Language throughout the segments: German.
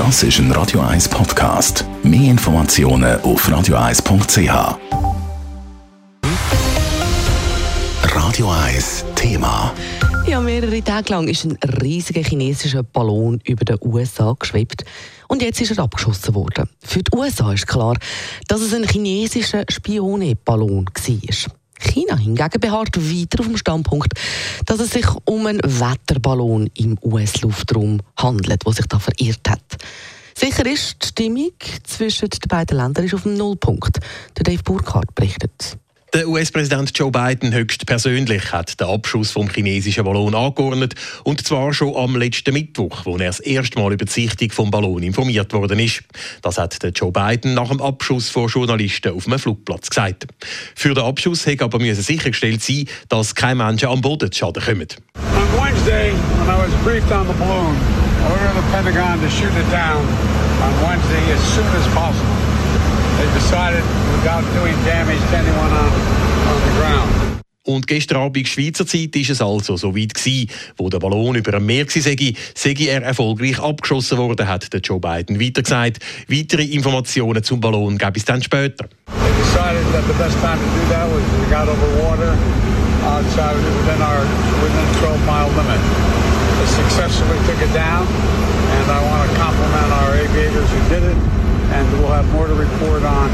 Das ist ein Radio 1 Podcast. Mehr Informationen auf radio1.ch. Radio 1 Thema. Ja, mehrere Tage lang ist ein riesiger chinesischer Ballon über den USA geschwebt und jetzt ist er abgeschossen worden. Für die USA ist klar, dass es ein chinesischer Spioneballon war. China hingegen beharrt weiter auf dem Standpunkt, dass es sich um einen Wetterballon im US-Luftraum handelt, der sich da verirrt hat. Sicher ist, die Stimmung zwischen den beiden Ländern ist auf dem Nullpunkt. Der Dave Burkhardt berichtet. Der US-Präsident Joe Biden höchstpersönlich hat den Abschuss vom chinesischen Ballon angeordnet und zwar schon am letzten Mittwoch, wo er das erste Mal über die Sichtung vom Ballon informiert worden ist. Das hat der Joe Biden nach dem Abschuss von Journalisten auf einem Flugplatz gesagt. Für den Abschuss hätte aber müssen sichergestellt sein, dass keine Menschen am Boden zu Schaden kommen. On Wednesday, when I was briefed on the balloon, I ordered Pentagon to shoot it down on Wednesday as soon as possible. Und gestern Abend Schweizer Zeit war es also so weit gewesen, wo der Ballon über dem Meer war, sei, sei er erfolgreich abgeschossen worden, hat der Joe Biden weiter gesagt. Weitere Informationen zum Ballon gab es dann später. They decided that the best time to do that was we got over water outside within our within 12 mile limit. They successfully took it down, and I want to compliment our aviators who did it, and we'll have more to report on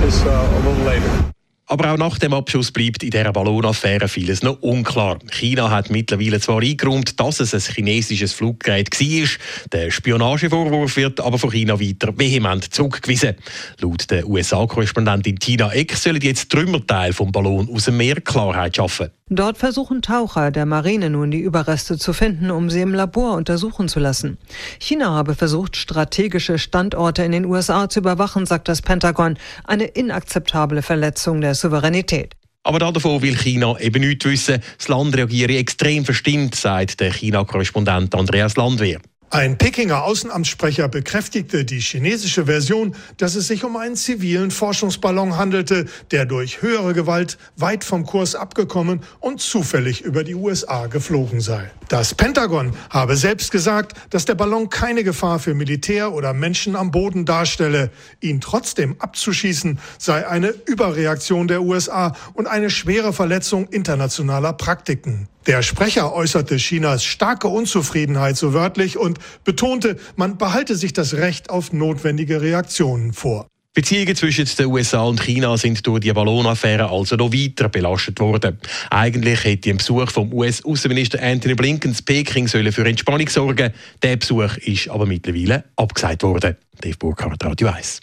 this uh, a little later. Aber auch nach dem Abschuss bleibt in dieser Ballonaffäre vieles noch unklar. China hat mittlerweile zwar eingeräumt, dass es ein chinesisches Fluggerät war. Der Spionagevorwurf wird aber von China weiter vehement zurückgewiesen. Laut der USA-Korrespondentin Tina Eck sollen jetzt Trümmerteile vom Ballon aus dem Meer Klarheit schaffen. Dort versuchen Taucher der Marine nun die Überreste zu finden, um sie im Labor untersuchen zu lassen. China habe versucht, strategische Standorte in den USA zu überwachen, sagt das Pentagon. Eine inakzeptable Verletzung der Souveränität. Aber davon will China eben nichts wissen. Das Land reagiere extrem verstimmt, sagt der China-Korrespondent Andreas Landwehr. Ein Pekinger Außenamtssprecher bekräftigte die chinesische Version, dass es sich um einen zivilen Forschungsballon handelte, der durch höhere Gewalt weit vom Kurs abgekommen und zufällig über die USA geflogen sei. Das Pentagon habe selbst gesagt, dass der Ballon keine Gefahr für Militär oder Menschen am Boden darstelle. Ihn trotzdem abzuschießen sei eine Überreaktion der USA und eine schwere Verletzung internationaler Praktiken. Der Sprecher äußerte Chinas starke Unzufriedenheit so wörtlich und betonte, man behalte sich das Recht auf notwendige Reaktionen vor. Beziehungen zwischen den USA und China sind durch die Ballonaffäre also noch weiter belastet worden. Eigentlich hätte ein Besuch vom US-Außenminister Anthony Blinken in Peking sollen für Entspannung sorgen. Der Besuch ist aber mittlerweile abgesagt worden. Dave Burkhardt, Radio 1.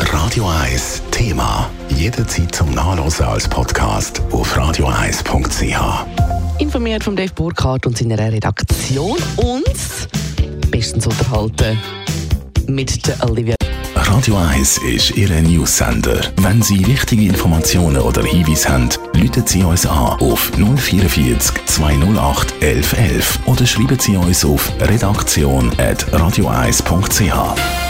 Radio 1 Thema. Jederzeit zum Nachlesen als Podcast auf radio1.ch. Informiert von Dave Burkhardt und seiner Redaktion und bestens unterhalten mit der Olivia. Radio 1 ist Ihr News-Sender. Wenn Sie wichtige Informationen oder Hinweise haben, rufen Sie uns an auf 044 208 1111 oder schreiben Sie uns auf redaktion.radio1.ch.